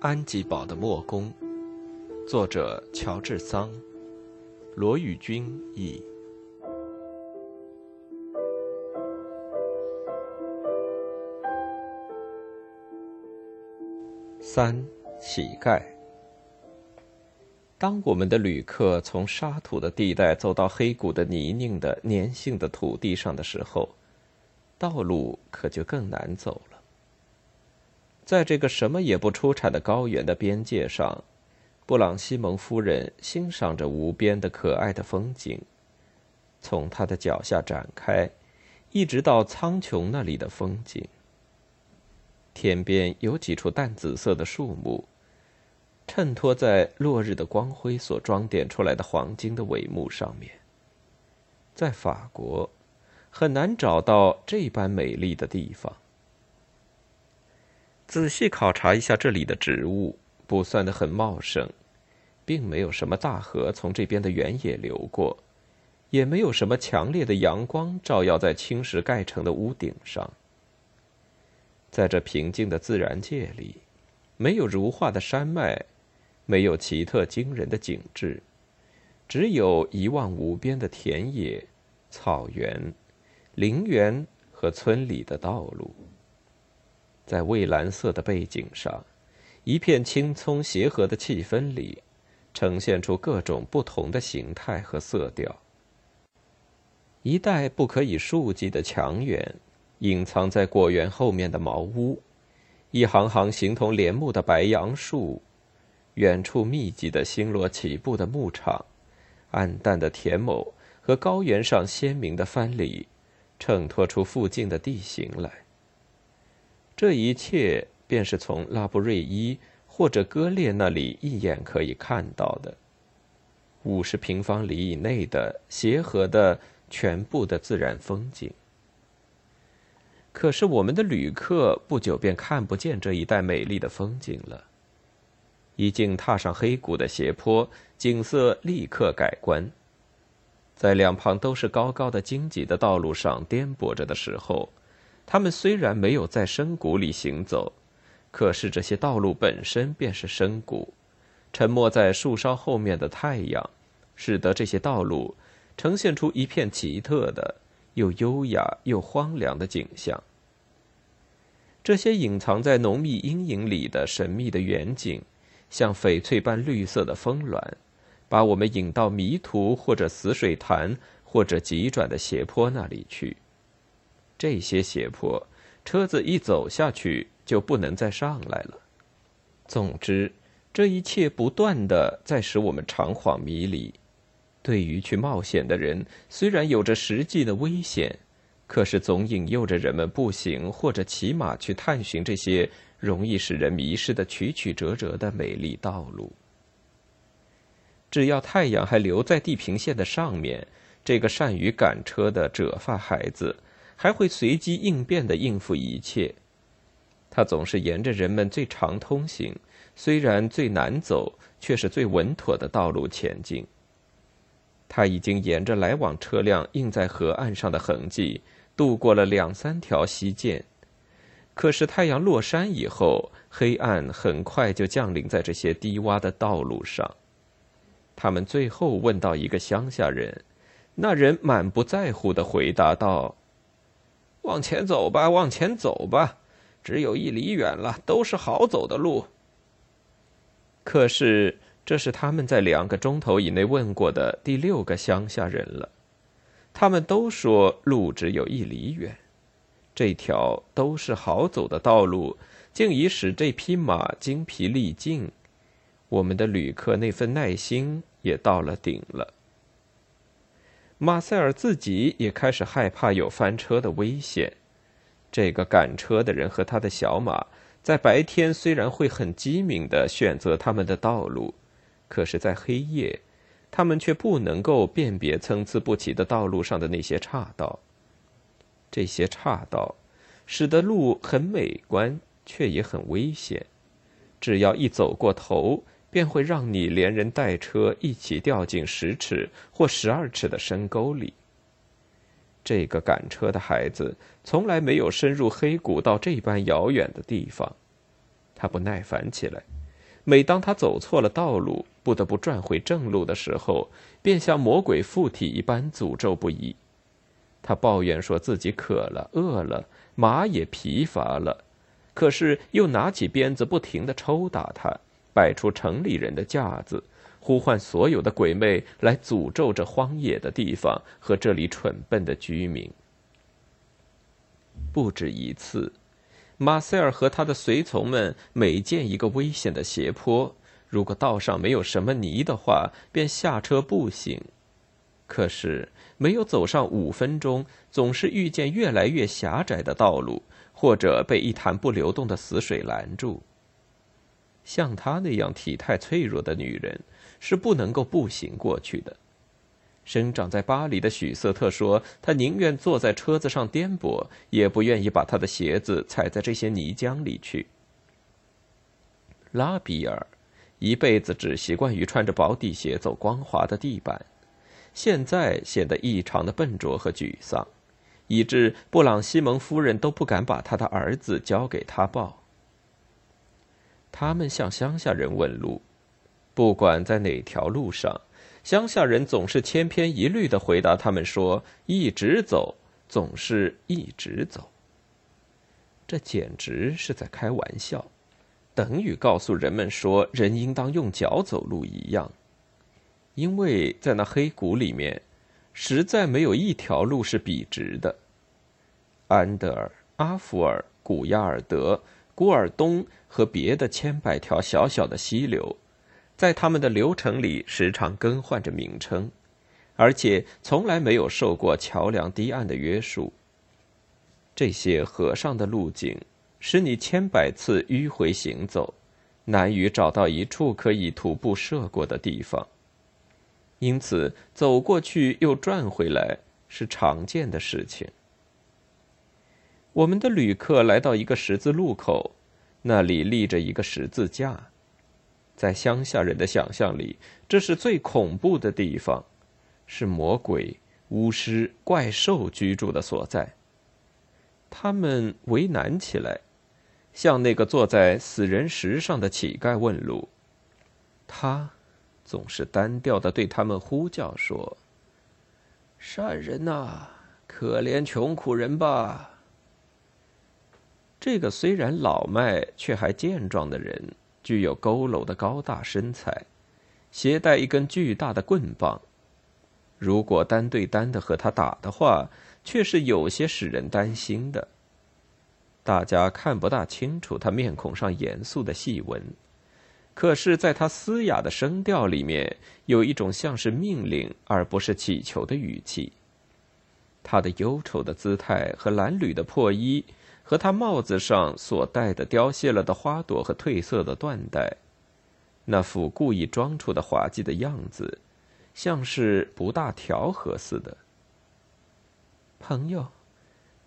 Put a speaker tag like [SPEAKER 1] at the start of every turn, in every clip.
[SPEAKER 1] 安吉堡的墨工，作者乔治桑，罗宇君译。三乞丐。当我们的旅客从沙土的地带走到黑谷的泥泞的粘性的土地上的时候，道路可就更难走了。在这个什么也不出产的高原的边界上，布朗西蒙夫人欣赏着无边的可爱的风景，从她的脚下展开，一直到苍穹那里的风景。天边有几处淡紫色的树木，衬托在落日的光辉所装点出来的黄金的帷幕上面。在法国，很难找到这般美丽的地方。仔细考察一下这里的植物，不算得很茂盛，并没有什么大河从这边的原野流过，也没有什么强烈的阳光照耀在青石盖成的屋顶上。在这平静的自然界里，没有如画的山脉，没有奇特惊人的景致，只有一望无边的田野、草原、陵园和村里的道路。在蔚蓝色的背景上，一片青葱协和的气氛里，呈现出各种不同的形态和色调。一带不可以数计的墙垣，隐藏在果园后面的茅屋，一行行形同帘幕的白杨树，远处密集的星罗棋布的牧场，暗淡的田亩和高原上鲜明的藩篱，衬托出附近的地形来。这一切便是从拉布瑞伊或者割裂那里一眼可以看到的，五十平方里以内的协和的全部的自然风景。可是我们的旅客不久便看不见这一带美丽的风景了。一经踏上黑谷的斜坡，景色立刻改观。在两旁都是高高的荆棘的道路上颠簸着的时候。他们虽然没有在深谷里行走，可是这些道路本身便是深谷。沉没在树梢后面的太阳，使得这些道路呈现出一片奇特的、又优雅又荒凉的景象。这些隐藏在浓密阴影里的神秘的远景，像翡翠般绿色的峰峦，把我们引到迷途或者死水潭或者急转的斜坡那里去。这些斜坡，车子一走下去就不能再上来了。总之，这一切不断的在使我们长恍迷离。对于去冒险的人，虽然有着实际的危险，可是总引诱着人们步行或者骑马去探寻这些容易使人迷失的曲曲折折的美丽道路。只要太阳还留在地平线的上面，这个善于赶车的褶发孩子。还会随机应变的应付一切，他总是沿着人们最常通行，虽然最难走，却是最稳妥的道路前进。他已经沿着来往车辆印在河岸上的痕迹，渡过了两三条溪涧。可是太阳落山以后，黑暗很快就降临在这些低洼的道路上。他们最后问到一个乡下人，那人满不在乎的回答道。往前走吧，往前走吧，只有一里远了，都是好走的路。可是，这是他们在两个钟头以内问过的第六个乡下人了，他们都说路只有一里远，这条都是好走的道路，竟已使这匹马精疲力尽，我们的旅客那份耐心也到了顶了。马塞尔自己也开始害怕有翻车的危险。这个赶车的人和他的小马，在白天虽然会很机敏地选择他们的道路，可是，在黑夜，他们却不能够辨别参差不齐的道路上的那些岔道。这些岔道，使得路很美观，却也很危险。只要一走过头，便会让你连人带车一起掉进十尺或十二尺的深沟里。这个赶车的孩子从来没有深入黑谷到这般遥远的地方，他不耐烦起来，每当他走错了道路，不得不转回正路的时候，便像魔鬼附体一般诅咒不已。他抱怨说自己渴了、饿了，马也疲乏了，可是又拿起鞭子不停的抽打他，摆出城里人的架子，呼唤所有的鬼魅来诅咒这荒野的地方和这里蠢笨的居民。不止一次，马塞尔和他的随从们每见一个危险的斜坡，如果道上没有什么泥的话，便下车步行。可是没有走上五分钟，总是遇见越来越狭窄的道路，或者被一潭不流动的死水拦住。像她那样体态脆弱的女人，是不能够步行过去的。生长在巴黎的许瑟特说：“他宁愿坐在车子上颠簸，也不愿意把他的鞋子踩在这些泥浆里去。”拉比尔一辈子只习惯于穿着薄底鞋走光滑的地板，现在显得异常的笨拙和沮丧，以致布朗西蒙夫人都不敢把他的儿子交给他抱。他们向乡下人问路，不管在哪条路上。乡下人总是千篇一律的回答他们说：“一直走，总是一直走。”这简直是在开玩笑，等于告诉人们说人应当用脚走路一样。因为在那黑谷里面，实在没有一条路是笔直的。安德尔、阿弗尔、古亚尔德、古尔东和别的千百条小小的溪流。在他们的流程里，时常更换着名称，而且从来没有受过桥梁堤岸的约束。这些河上的路径使你千百次迂回行走，难于找到一处可以徒步涉过的地方。因此，走过去又转回来是常见的事情。我们的旅客来到一个十字路口，那里立着一个十字架。在乡下人的想象里，这是最恐怖的地方，是魔鬼、巫师、怪兽居住的所在。他们为难起来，向那个坐在死人石上的乞丐问路。他总是单调的对他们呼叫说：“善人呐，可怜穷苦人吧。”这个虽然老迈却还健壮的人。具有佝偻的高大身材，携带一根巨大的棍棒。如果单对单的和他打的话，却是有些使人担心的。大家看不大清楚他面孔上严肃的细纹，可是，在他嘶哑的声调里面，有一种像是命令而不是乞求的语气。他的忧愁的姿态和褴褛的破衣。和他帽子上所戴的凋谢了的花朵和褪色的缎带，那副故意装出的滑稽的样子，像是不大调和似的。朋友，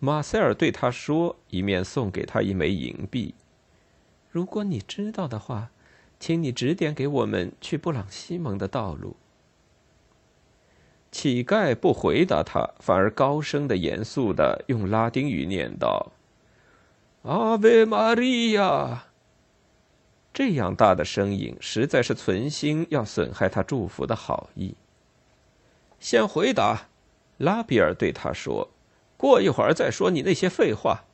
[SPEAKER 1] 马塞尔对他说，一面送给他一枚银币。如果你知道的话，请你指点给我们去布朗西蒙的道路。乞丐不回答他，反而高声的、严肃的用拉丁语念道。阿维玛利亚！这样大的声音，实在是存心要损害他祝福的好意。先回答，拉比尔对他说：“过一会儿再说你那些废话。”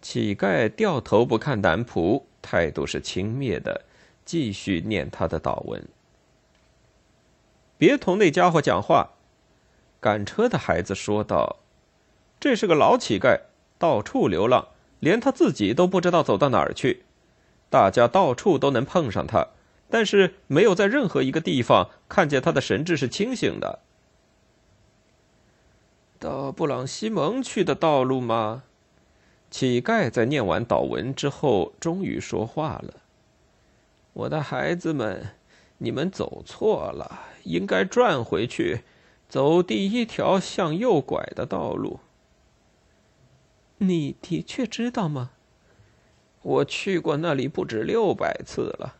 [SPEAKER 1] 乞丐掉头不看男仆，态度是轻蔑的，继续念他的祷文。别同那家伙讲话，赶车的孩子说道：“这是个老乞丐，到处流浪。”连他自己都不知道走到哪儿去，大家到处都能碰上他，但是没有在任何一个地方看见他的神智是清醒的。到布朗西蒙去的道路吗？乞丐在念完祷文之后，终于说话了：“我的孩子们，你们走错了，应该转回去，走第一条向右拐的道路。”你的确知道吗？我去过那里不止六百次了。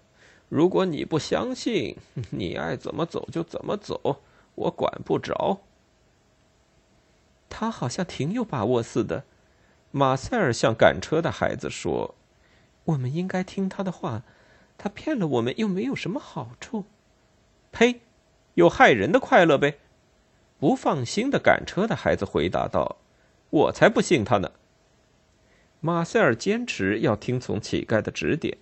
[SPEAKER 1] 如果你不相信，你爱怎么走就怎么走，我管不着。他好像挺有把握似的。马塞尔向赶车的孩子说：“我们应该听他的话。他骗了我们又没有什么好处。呸！有害人的快乐呗。不放心的赶车的孩子回答道：“我才不信他呢。”马塞尔坚持要听从乞丐的指点。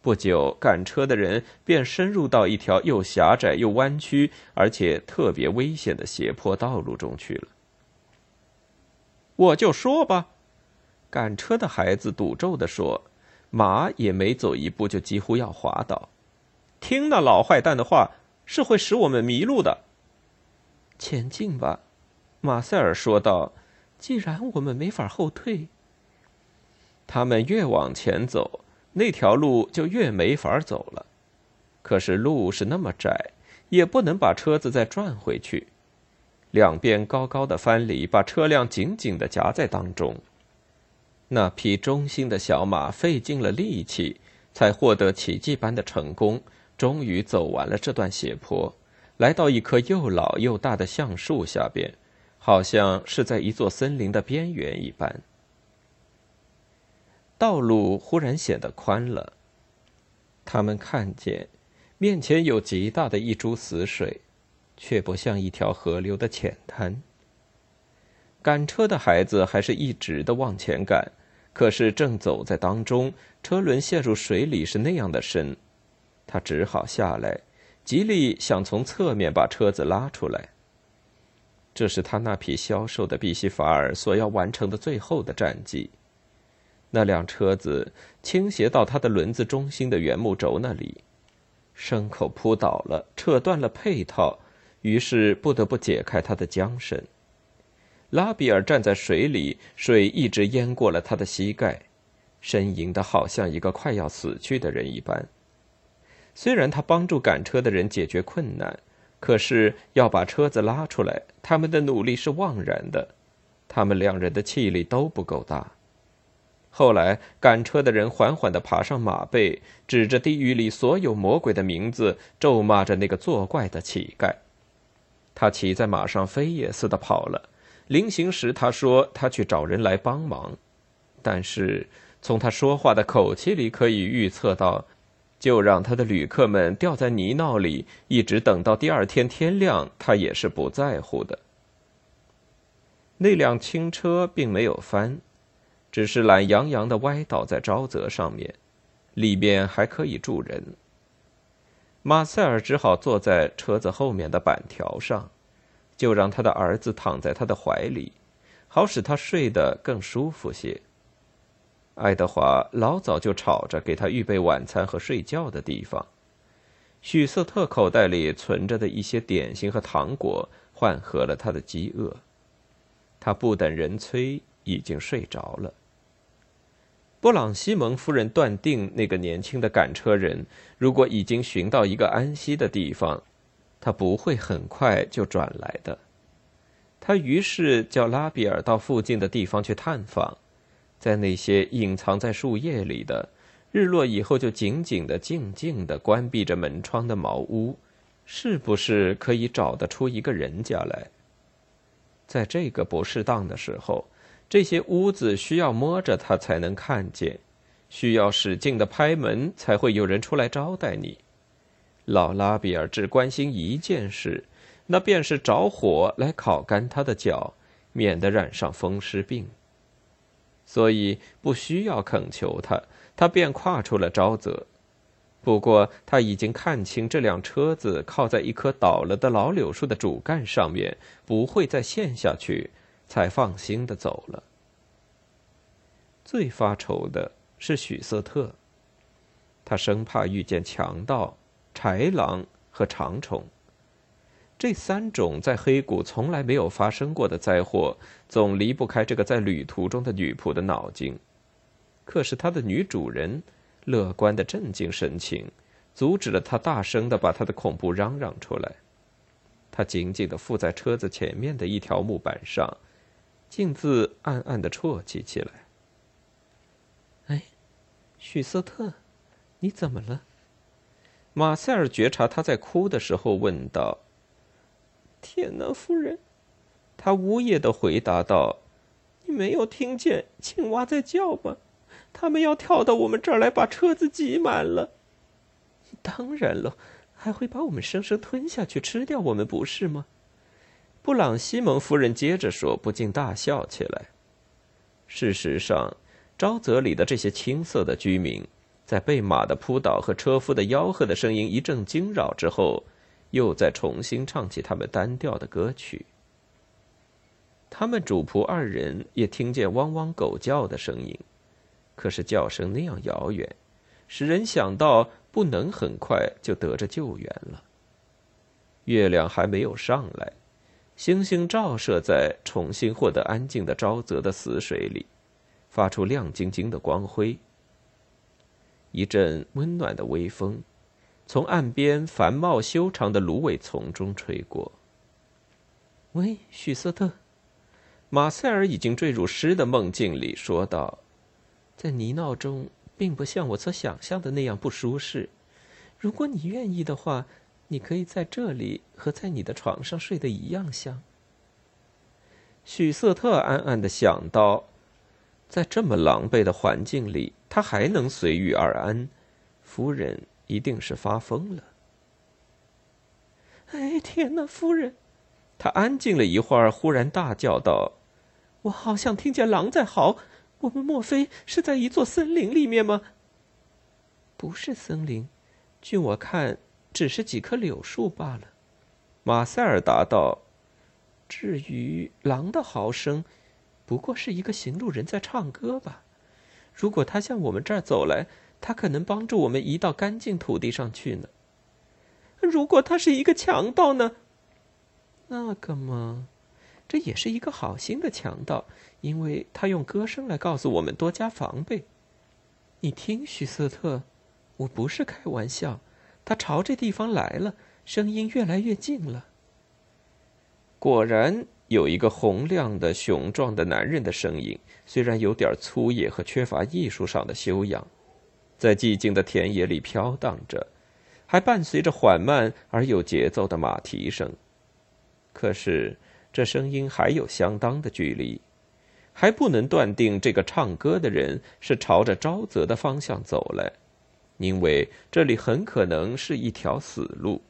[SPEAKER 1] 不久，赶车的人便深入到一条又狭窄又弯曲，而且特别危险的斜坡道路中去了。我就说吧，赶车的孩子赌咒的说：“马也没走一步，就几乎要滑倒。听那老坏蛋的话。”是会使我们迷路的。前进吧，马塞尔说道。既然我们没法后退，他们越往前走，那条路就越没法走了。可是路是那么窄，也不能把车子再转回去。两边高高的藩篱把车辆紧紧的夹在当中。那匹忠心的小马费尽了力气，才获得奇迹般的成功。终于走完了这段斜坡，来到一棵又老又大的橡树下边，好像是在一座森林的边缘一般。道路忽然显得宽了。他们看见，面前有极大的一株死水，却不像一条河流的浅滩。赶车的孩子还是一直的往前赶，可是正走在当中，车轮陷入水里是那样的深。他只好下来，极力想从侧面把车子拉出来。这是他那匹消瘦的比西法尔所要完成的最后的战绩。那辆车子倾斜到他的轮子中心的圆木轴那里，牲口扑倒了，扯断了配套，于是不得不解开他的缰绳。拉比尔站在水里，水一直淹过了他的膝盖，呻吟的好像一个快要死去的人一般。虽然他帮助赶车的人解决困难，可是要把车子拉出来，他们的努力是枉然的。他们两人的气力都不够大。后来，赶车的人缓缓地爬上马背，指着地狱里所有魔鬼的名字，咒骂着那个作怪的乞丐。他骑在马上飞也似的跑了。临行时，他说他去找人来帮忙，但是从他说话的口气里可以预测到。就让他的旅客们掉在泥淖里，一直等到第二天天亮，他也是不在乎的。那辆轻车并没有翻，只是懒洋洋的歪倒在沼泽上面，里面还可以住人。马塞尔只好坐在车子后面的板条上，就让他的儿子躺在他的怀里，好使他睡得更舒服些。爱德华老早就吵着给他预备晚餐和睡觉的地方。许瑟特口袋里存着的一些点心和糖果缓和了他的饥饿。他不等人催，已经睡着了。布朗西蒙夫人断定，那个年轻的赶车人如果已经寻到一个安息的地方，他不会很快就转来的。他于是叫拉比尔到附近的地方去探访。在那些隐藏在树叶里的，日落以后就紧紧的、静静的关闭着门窗的茅屋，是不是可以找得出一个人家来？在这个不适当的时候，这些屋子需要摸着它才能看见，需要使劲的拍门才会有人出来招待你。老拉比尔只关心一件事，那便是着火来烤干他的脚，免得染上风湿病。所以不需要恳求他，他便跨出了沼泽。不过他已经看清这辆车子靠在一棵倒了的老柳树的主干上面，不会再陷下去，才放心的走了。最发愁的是许瑟特，他生怕遇见强盗、豺狼和长虫。这三种在黑谷从来没有发生过的灾祸，总离不开这个在旅途中的女仆的脑筋。可是他的女主人乐观的镇静神情，阻止了他大声的把他的恐怖嚷嚷出来。他紧紧的附在车子前面的一条木板上，径自暗暗的啜泣起来。哎，许瑟特，你怎么了？马塞尔觉察他在哭的时候，问道。天哪，夫人！他呜咽的回答道：“你没有听见青蛙在叫吗？他们要跳到我们这儿来，把车子挤满了。当然了，还会把我们生生吞下去，吃掉我们，不是吗？布朗西蒙夫人接着说，不禁大笑起来。事实上，沼泽里的这些青涩的居民，在被马的扑倒和车夫的吆喝的声音一阵惊扰之后，又在重新唱起他们单调的歌曲。他们主仆二人也听见汪汪狗叫的声音，可是叫声那样遥远，使人想到不能很快就得着救援了。月亮还没有上来。星星照射在重新获得安静的沼泽的死水里，发出亮晶晶的光辉。一阵温暖的微风，从岸边繁茂修长的芦苇丛中吹过。喂，许瑟特，马塞尔已经坠入诗的梦境里，说道：“在泥淖中，并不像我所想象的那样不舒适。如果你愿意的话。”你可以在这里和在你的床上睡得一样香。许瑟特暗暗的想到，在这么狼狈的环境里，他还能随遇而安，夫人一定是发疯了。哎，天哪，夫人！他安静了一会儿，忽然大叫道：“我好像听见狼在嚎！我们莫非是在一座森林里面吗？”“不是森林，据我看。”只是几棵柳树罢了，马塞尔答道。至于狼的嚎声，不过是一个行路人在唱歌吧。如果他向我们这儿走来，他可能帮助我们移到干净土地上去呢。如果他是一个强盗呢？那个嘛，这也是一个好心的强盗，因为他用歌声来告诉我们多加防备。你听，许瑟特，我不是开玩笑。他朝这地方来了，声音越来越近了。果然有一个洪亮的、雄壮的男人的声音，虽然有点粗野和缺乏艺术上的修养，在寂静的田野里飘荡着，还伴随着缓慢而有节奏的马蹄声。可是这声音还有相当的距离，还不能断定这个唱歌的人是朝着沼泽的方向走来。因为这里很可能是一条死路。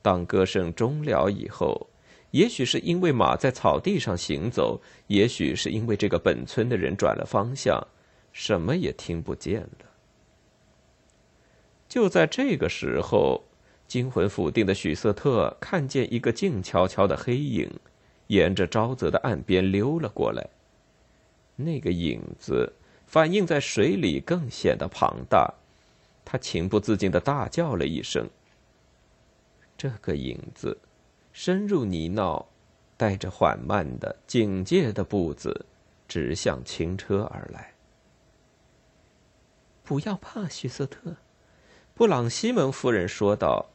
[SPEAKER 1] 当歌声终了以后，也许是因为马在草地上行走，也许是因为这个本村的人转了方向，什么也听不见了。就在这个时候，惊魂甫定的许瑟特看见一个静悄悄的黑影，沿着沼泽的岸边溜了过来。那个影子。反映在水里更显得庞大，他情不自禁的大叫了一声。这个影子深入泥淖，带着缓慢的警戒的步子，直向轻车而来。不要怕，许瑟特，布朗西蒙夫人说道。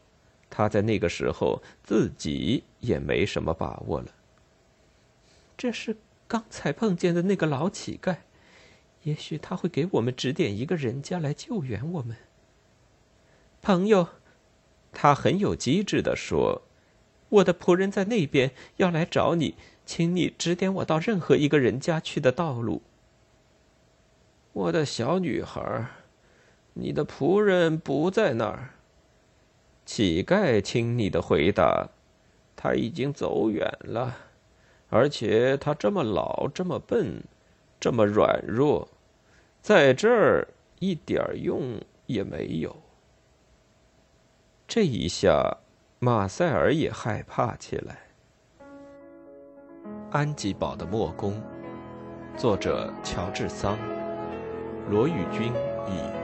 [SPEAKER 1] 他在那个时候自己也没什么把握了。这是刚才碰见的那个老乞丐。也许他会给我们指点一个人家来救援我们。朋友，他很有机智的说：“我的仆人在那边，要来找你，请你指点我到任何一个人家去的道路。”我的小女孩，你的仆人不在那儿。乞丐亲昵的回答：“他已经走远了，而且他这么老，这么笨，这么软弱。”在这儿一点用也没有。这一下，马塞尔也害怕起来。安吉堡的墨宫，作者乔治桑，罗宇军译。